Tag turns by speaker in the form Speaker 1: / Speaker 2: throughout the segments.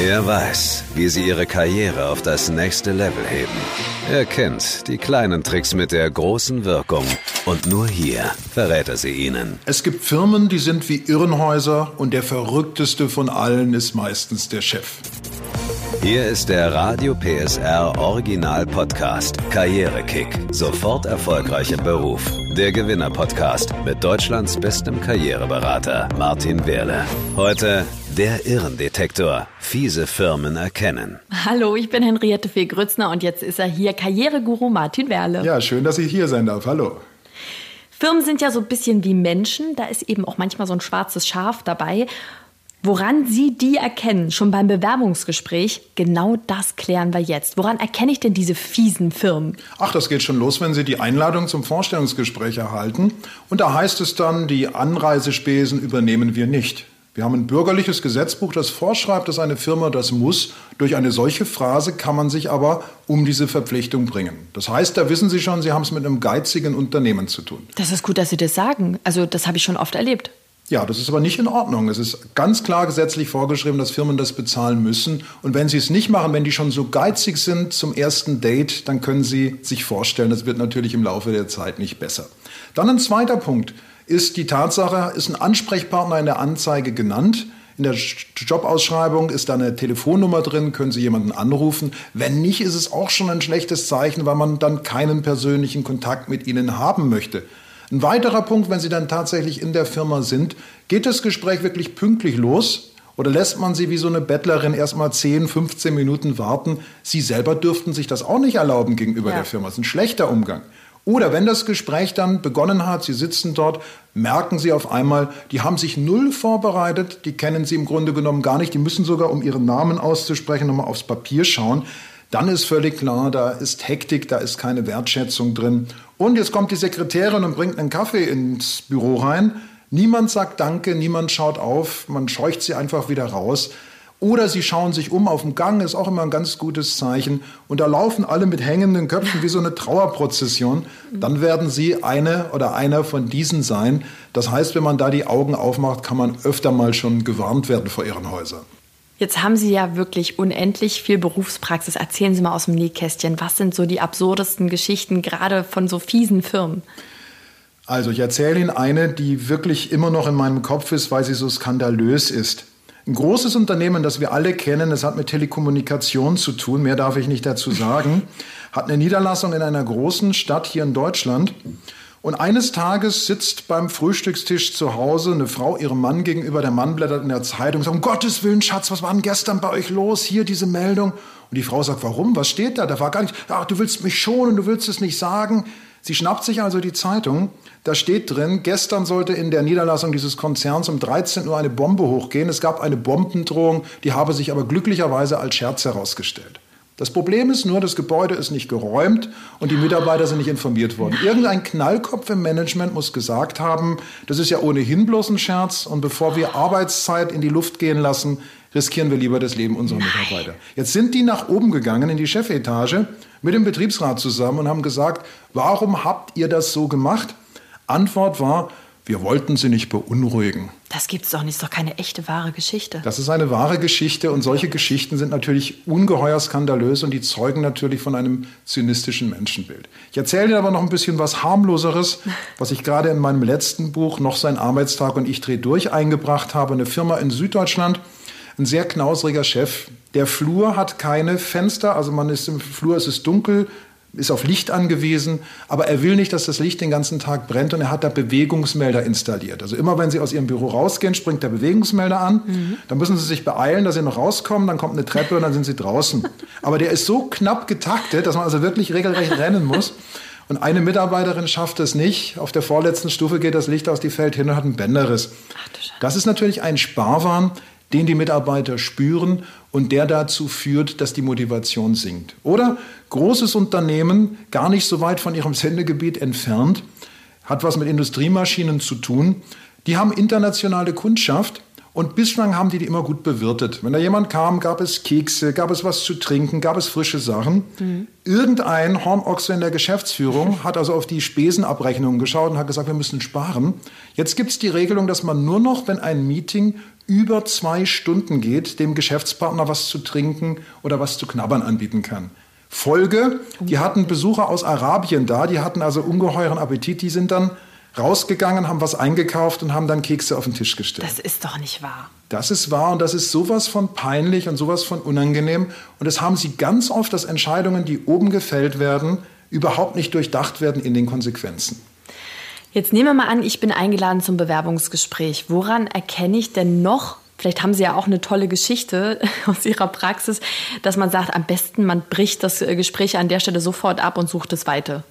Speaker 1: Er weiß, wie sie ihre Karriere auf das nächste Level heben. Er kennt die kleinen Tricks mit der großen Wirkung. Und nur hier verrät er sie ihnen.
Speaker 2: Es gibt Firmen, die sind wie Irrenhäuser und der verrückteste von allen ist meistens der Chef.
Speaker 1: Hier ist der Radio PSR Original Podcast Karrierekick. Sofort erfolgreich im Beruf. Der Gewinner Podcast mit Deutschlands bestem Karriereberater Martin Wehrle. Heute der Irrendetektor. Fiese Firmen erkennen.
Speaker 3: Hallo, ich bin Henriette Fee Grützner und jetzt ist er hier Karriereguru Martin Wehrle.
Speaker 2: Ja, schön, dass ich hier sein darf. Hallo.
Speaker 3: Firmen sind ja so ein bisschen wie Menschen, da ist eben auch manchmal so ein schwarzes Schaf dabei. Woran Sie die erkennen, schon beim Bewerbungsgespräch, genau das klären wir jetzt. Woran erkenne ich denn diese fiesen Firmen?
Speaker 2: Ach, das geht schon los, wenn Sie die Einladung zum Vorstellungsgespräch erhalten. Und da heißt es dann, die Anreisespesen übernehmen wir nicht. Wir haben ein bürgerliches Gesetzbuch, das vorschreibt, dass eine Firma das muss. Durch eine solche Phrase kann man sich aber um diese Verpflichtung bringen. Das heißt, da wissen Sie schon, Sie haben es mit einem geizigen Unternehmen zu tun.
Speaker 3: Das ist gut, dass Sie das sagen. Also das habe ich schon oft erlebt.
Speaker 2: Ja, das ist aber nicht in Ordnung. Es ist ganz klar gesetzlich vorgeschrieben, dass Firmen das bezahlen müssen. Und wenn sie es nicht machen, wenn die schon so geizig sind zum ersten Date, dann können sie sich vorstellen, das wird natürlich im Laufe der Zeit nicht besser. Dann ein zweiter Punkt ist die Tatsache, ist ein Ansprechpartner in der Anzeige genannt. In der Jobausschreibung ist da eine Telefonnummer drin, können Sie jemanden anrufen. Wenn nicht, ist es auch schon ein schlechtes Zeichen, weil man dann keinen persönlichen Kontakt mit Ihnen haben möchte. Ein weiterer Punkt, wenn Sie dann tatsächlich in der Firma sind, geht das Gespräch wirklich pünktlich los? Oder lässt man sie wie so eine Bettlerin erst mal 10, 15 Minuten warten? Sie selber dürften sich das auch nicht erlauben gegenüber ja. der Firma. Das ist ein schlechter Umgang. Oder wenn das Gespräch dann begonnen hat, Sie sitzen dort, merken Sie auf einmal, die haben sich null vorbereitet, die kennen Sie im Grunde genommen gar nicht, die müssen sogar, um Ihren Namen auszusprechen, nochmal aufs Papier schauen dann ist völlig klar, da ist Hektik, da ist keine Wertschätzung drin. Und jetzt kommt die Sekretärin und bringt einen Kaffee ins Büro rein. Niemand sagt Danke, niemand schaut auf, man scheucht sie einfach wieder raus. Oder sie schauen sich um auf dem Gang, ist auch immer ein ganz gutes Zeichen. Und da laufen alle mit hängenden Köpfen wie so eine Trauerprozession. Dann werden sie eine oder einer von diesen sein. Das heißt, wenn man da die Augen aufmacht, kann man öfter mal schon gewarnt werden vor ihren Häusern.
Speaker 3: Jetzt haben Sie ja wirklich unendlich viel Berufspraxis. Erzählen Sie mal aus dem Nähkästchen, was sind so die absurdesten Geschichten, gerade von so fiesen Firmen?
Speaker 2: Also ich erzähle Ihnen eine, die wirklich immer noch in meinem Kopf ist, weil sie so skandalös ist. Ein großes Unternehmen, das wir alle kennen, es hat mit Telekommunikation zu tun, mehr darf ich nicht dazu sagen, hat eine Niederlassung in einer großen Stadt hier in Deutschland. Und eines Tages sitzt beim Frühstückstisch zu Hause eine Frau ihrem Mann gegenüber. Der Mann blättert in der Zeitung sagt, um Gottes Willen, Schatz, was war denn gestern bei euch los? Hier diese Meldung. Und die Frau sagt, warum? Was steht da? Da war gar nicht, ach, du willst mich schonen, du willst es nicht sagen. Sie schnappt sich also die Zeitung. Da steht drin, gestern sollte in der Niederlassung dieses Konzerns um 13 Uhr eine Bombe hochgehen. Es gab eine Bombendrohung, die habe sich aber glücklicherweise als Scherz herausgestellt. Das Problem ist nur, das Gebäude ist nicht geräumt und die Mitarbeiter sind nicht informiert worden. Irgendein Knallkopf im Management muss gesagt haben, das ist ja ohnehin bloß ein Scherz und bevor wir Arbeitszeit in die Luft gehen lassen, riskieren wir lieber das Leben unserer Mitarbeiter. Jetzt sind die nach oben gegangen in die Chefetage mit dem Betriebsrat zusammen und haben gesagt, warum habt ihr das so gemacht? Antwort war, wir wollten sie nicht beunruhigen.
Speaker 3: Das gibt's doch nicht, ist doch keine echte wahre Geschichte.
Speaker 2: Das ist eine wahre Geschichte und solche Geschichten sind natürlich ungeheuer skandalös und die zeugen natürlich von einem zynistischen Menschenbild. Ich erzähle dir aber noch ein bisschen was harmloseres, was ich gerade in meinem letzten Buch noch sein Arbeitstag und ich dreh durch eingebracht habe. Eine Firma in Süddeutschland, ein sehr knausriger Chef. Der Flur hat keine Fenster, also man ist im Flur, es ist dunkel, ist auf Licht angewiesen, aber er will nicht, dass das Licht den ganzen Tag brennt und er hat da Bewegungsmelder installiert. Also immer wenn Sie aus Ihrem Büro rausgehen, springt der Bewegungsmelder an. Mhm. Dann müssen Sie sich beeilen, dass Sie noch rauskommen, dann kommt eine Treppe und dann sind Sie draußen. Aber der ist so knapp getaktet, dass man also wirklich regelrecht rennen muss. Und eine Mitarbeiterin schafft es nicht. Auf der vorletzten Stufe geht das Licht aus, die fällt hin und hat einen Bänderriss. das ist natürlich ein Sparwahn, den die Mitarbeiter spüren und der dazu führt, dass die Motivation sinkt. Oder großes Unternehmen, gar nicht so weit von ihrem Sendegebiet entfernt, hat was mit Industriemaschinen zu tun. Die haben internationale Kundschaft Und bislang haben die die immer gut bewirtet. Wenn da jemand kam, gab es Kekse, gab es was zu trinken, gab es frische Sachen. Mhm. Irgendein Hornochse in der Geschäftsführung hat also auf die Spesenabrechnungen geschaut und hat gesagt, wir müssen sparen. Jetzt gibt es die Regelung, dass man nur noch, wenn ein Meeting über zwei Stunden geht, dem Geschäftspartner was zu trinken oder was zu knabbern anbieten kann. Folge, die hatten Besucher aus Arabien da, die hatten also ungeheuren Appetit, die sind dann rausgegangen, haben was eingekauft und haben dann Kekse auf den Tisch gestellt.
Speaker 3: Das ist doch nicht wahr.
Speaker 2: Das ist wahr und das ist sowas von peinlich und sowas von unangenehm. Und das haben sie ganz oft, dass Entscheidungen, die oben gefällt werden, überhaupt nicht durchdacht werden in den Konsequenzen.
Speaker 3: Jetzt nehmen wir mal an, ich bin eingeladen zum Bewerbungsgespräch. Woran erkenne ich denn noch, vielleicht haben Sie ja auch eine tolle Geschichte aus Ihrer Praxis, dass man sagt, am besten man bricht das Gespräch an der Stelle sofort ab und sucht es weiter?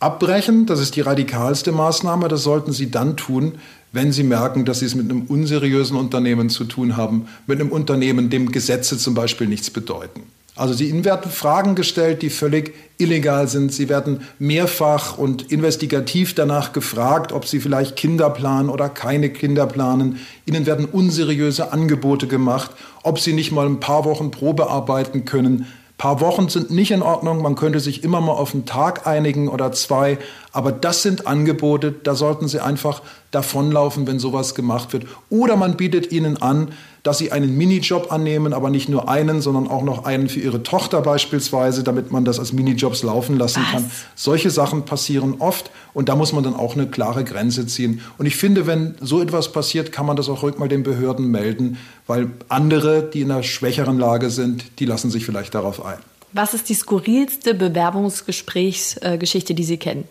Speaker 2: Abbrechen, das ist die radikalste Maßnahme, das sollten Sie dann tun, wenn Sie merken, dass Sie es mit einem unseriösen Unternehmen zu tun haben, mit einem Unternehmen, dem Gesetze zum Beispiel nichts bedeuten. Also Sie, werden Fragen gestellt, die völlig illegal sind. Sie werden mehrfach und investigativ danach gefragt, ob Sie vielleicht Kinder planen oder keine Kinder planen. Ihnen werden unseriöse Angebote gemacht, ob Sie nicht mal ein paar Wochen Probe arbeiten können paar Wochen sind nicht in Ordnung. Man könnte sich immer mal auf einen Tag einigen oder zwei. Aber das sind Angebote, da sollten Sie einfach davonlaufen, wenn sowas gemacht wird. Oder man bietet Ihnen an, dass Sie einen Minijob annehmen, aber nicht nur einen, sondern auch noch einen für Ihre Tochter beispielsweise, damit man das als Minijobs laufen lassen Was? kann. Solche Sachen passieren oft und da muss man dann auch eine klare Grenze ziehen. Und ich finde, wenn so etwas passiert, kann man das auch ruhig mal den Behörden melden, weil andere, die in einer schwächeren Lage sind, die lassen sich vielleicht darauf ein.
Speaker 3: Was ist die skurrilste Bewerbungsgesprächsgeschichte, die Sie kennen?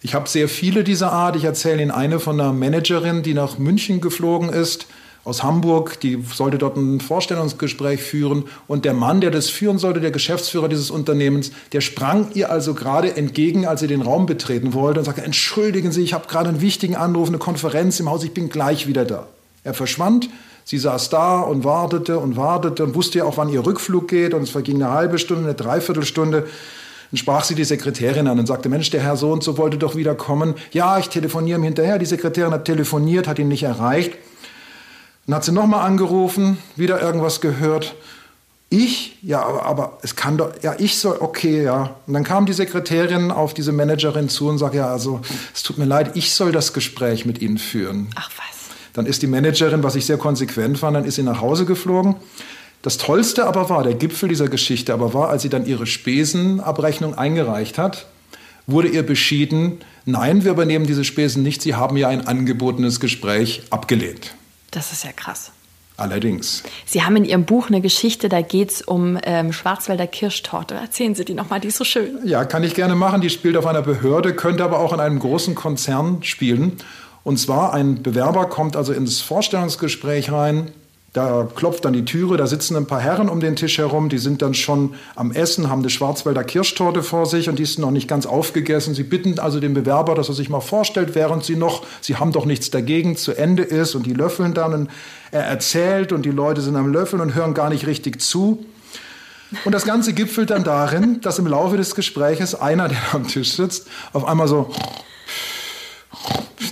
Speaker 2: Ich habe sehr viele dieser Art. Ich erzähle Ihnen eine von einer Managerin, die nach München geflogen ist aus Hamburg, die sollte dort ein Vorstellungsgespräch führen und der Mann, der das führen sollte, der Geschäftsführer dieses Unternehmens, der sprang ihr also gerade entgegen, als sie den Raum betreten wollte und sagte, entschuldigen Sie, ich habe gerade einen wichtigen Anruf, eine Konferenz im Haus, ich bin gleich wieder da. Er verschwand, sie saß da und wartete und wartete und wusste ja auch, wann ihr Rückflug geht und es verging eine halbe Stunde, eine Dreiviertelstunde. Dann sprach sie die Sekretärin an und sagte, Mensch, der Herr so und so wollte doch wieder kommen. Ja, ich telefoniere ihm hinterher. Die Sekretärin hat telefoniert, hat ihn nicht erreicht. Dann hat sie nochmal angerufen, wieder irgendwas gehört. Ich? Ja, aber, aber, es kann doch, ja, ich soll, okay, ja. Und dann kam die Sekretärin auf diese Managerin zu und sagte, ja, also, es tut mir leid, ich soll das Gespräch mit Ihnen führen.
Speaker 3: Ach was.
Speaker 2: Dann ist die Managerin, was ich sehr konsequent fand, dann ist sie nach Hause geflogen. Das Tollste aber war, der Gipfel dieser Geschichte aber war, als sie dann ihre Spesenabrechnung eingereicht hat, wurde ihr beschieden, nein, wir übernehmen diese Spesen nicht, Sie haben ja ein angebotenes Gespräch abgelehnt.
Speaker 3: Das ist ja krass.
Speaker 2: Allerdings.
Speaker 3: Sie haben in Ihrem Buch eine Geschichte, da geht es um ähm, Schwarzwälder Kirschtorte. Erzählen Sie die nochmal, die ist so schön.
Speaker 2: Ja, kann ich gerne machen. Die spielt auf einer Behörde, könnte aber auch in einem großen Konzern spielen. Und zwar ein Bewerber kommt also ins Vorstellungsgespräch rein, da klopft dann die Türe, da sitzen ein paar Herren um den Tisch herum, die sind dann schon am Essen, haben eine Schwarzwälder Kirschtorte vor sich und die ist noch nicht ganz aufgegessen. Sie bitten also den Bewerber, dass er sich mal vorstellt, während sie noch, sie haben doch nichts dagegen, zu Ende ist und die löffeln dann und er erzählt und die Leute sind am Löffeln und hören gar nicht richtig zu. Und das Ganze gipfelt dann darin, dass im Laufe des Gespräches einer, der am Tisch sitzt, auf einmal so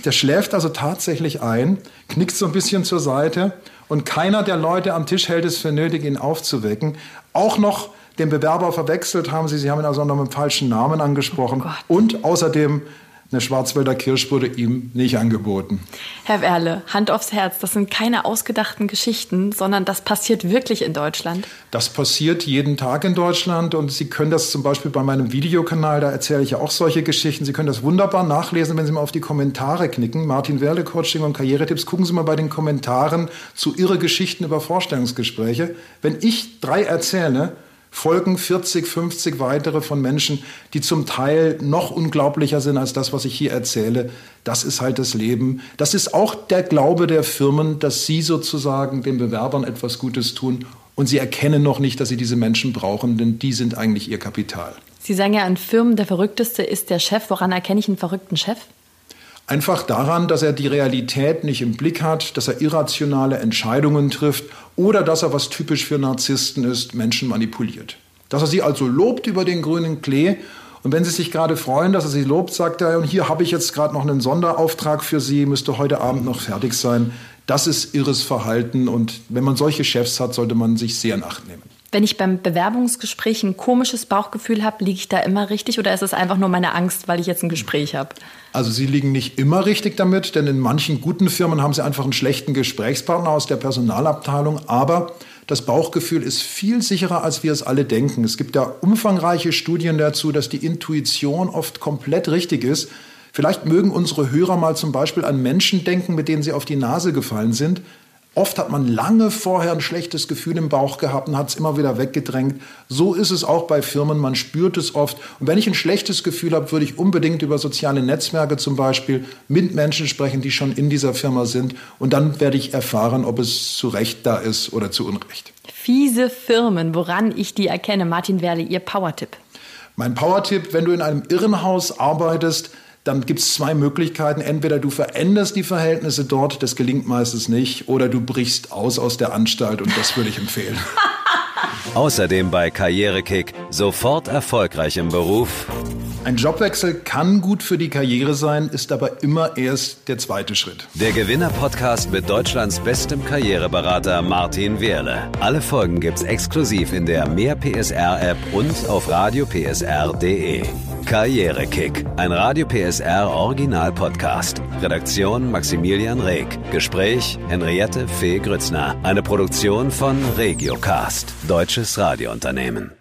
Speaker 2: der schläft also tatsächlich ein, knickt so ein bisschen zur Seite und keiner der Leute am Tisch hält es für nötig, ihn aufzuwecken. Auch noch den Bewerber verwechselt haben sie, sie haben ihn also noch mit dem falschen Namen angesprochen. Oh und außerdem eine Schwarzwälder Kirsch wurde ihm nicht angeboten.
Speaker 3: Herr Werle, Hand aufs Herz, das sind keine ausgedachten Geschichten, sondern das passiert wirklich in Deutschland.
Speaker 2: Das passiert jeden Tag in Deutschland und Sie können das zum Beispiel bei meinem Videokanal, da erzähle ich ja auch solche Geschichten. Sie können das wunderbar nachlesen, wenn Sie mal auf die Kommentare knicken. Martin Werle, Coaching und Karrieretipps. Gucken Sie mal bei den Kommentaren zu Ihre Geschichten über Vorstellungsgespräche. Wenn ich drei erzähle, folgen 40, 50 weitere von Menschen, die zum Teil noch unglaublicher sind als das, was ich hier erzähle. Das ist halt das Leben. Das ist auch der Glaube der Firmen, dass sie sozusagen den Bewerbern etwas Gutes tun. Und sie erkennen noch nicht, dass sie diese Menschen brauchen, denn die sind eigentlich ihr Kapital.
Speaker 3: Sie sagen ja an Firmen, der Verrückteste ist der Chef. Woran erkenne ich einen verrückten Chef?
Speaker 2: Einfach daran, dass er die Realität nicht im Blick hat, dass er irrationale Entscheidungen trifft oder dass er, was typisch für Narzissten ist, Menschen manipuliert. Dass er sie also lobt über den grünen Klee und wenn sie sich gerade freuen, dass er sie lobt, sagt er, und hier habe ich jetzt gerade noch einen Sonderauftrag für Sie, müsste heute Abend noch fertig sein. Das ist irres Verhalten und wenn man solche Chefs hat, sollte man sich sehr in Acht nehmen.
Speaker 3: Wenn ich beim Bewerbungsgespräch ein komisches Bauchgefühl habe, liege ich da immer richtig oder ist es einfach nur meine Angst, weil ich jetzt ein Gespräch habe?
Speaker 2: Also Sie liegen nicht immer richtig damit, denn in manchen guten Firmen haben Sie einfach einen schlechten Gesprächspartner aus der Personalabteilung, aber das Bauchgefühl ist viel sicherer, als wir es alle denken. Es gibt ja umfangreiche Studien dazu, dass die Intuition oft komplett richtig ist. Vielleicht mögen unsere Hörer mal zum Beispiel an Menschen denken, mit denen sie auf die Nase gefallen sind. Oft hat man lange vorher ein schlechtes Gefühl im Bauch gehabt und hat es immer wieder weggedrängt. So ist es auch bei Firmen, man spürt es oft. Und wenn ich ein schlechtes Gefühl habe, würde ich unbedingt über soziale Netzwerke zum Beispiel mit Menschen sprechen, die schon in dieser Firma sind. Und dann werde ich erfahren, ob es zu Recht da ist oder zu Unrecht.
Speaker 3: Fiese Firmen, woran ich die erkenne. Martin Werle, Ihr Powertipp.
Speaker 2: Mein Powertipp, wenn du in einem Irrenhaus arbeitest, dann gibt es zwei Möglichkeiten. Entweder du veränderst die Verhältnisse dort, das gelingt meistens nicht, oder du brichst aus aus der Anstalt und das würde ich empfehlen.
Speaker 1: Außerdem bei Karrierekick sofort erfolgreich im Beruf.
Speaker 2: Ein Jobwechsel kann gut für die Karriere sein, ist aber immer erst der zweite Schritt.
Speaker 1: Der Gewinner-Podcast mit Deutschlands bestem Karriereberater Martin Wehrle. Alle Folgen gibt's exklusiv in der Mehr PSR-App und auf radiopsr.de. Karrierekick, ein Radio PSR Original Podcast. Redaktion Maximilian Reg. Gespräch Henriette Fee Grützner. Eine Produktion von Regiocast, deutsches Radiounternehmen.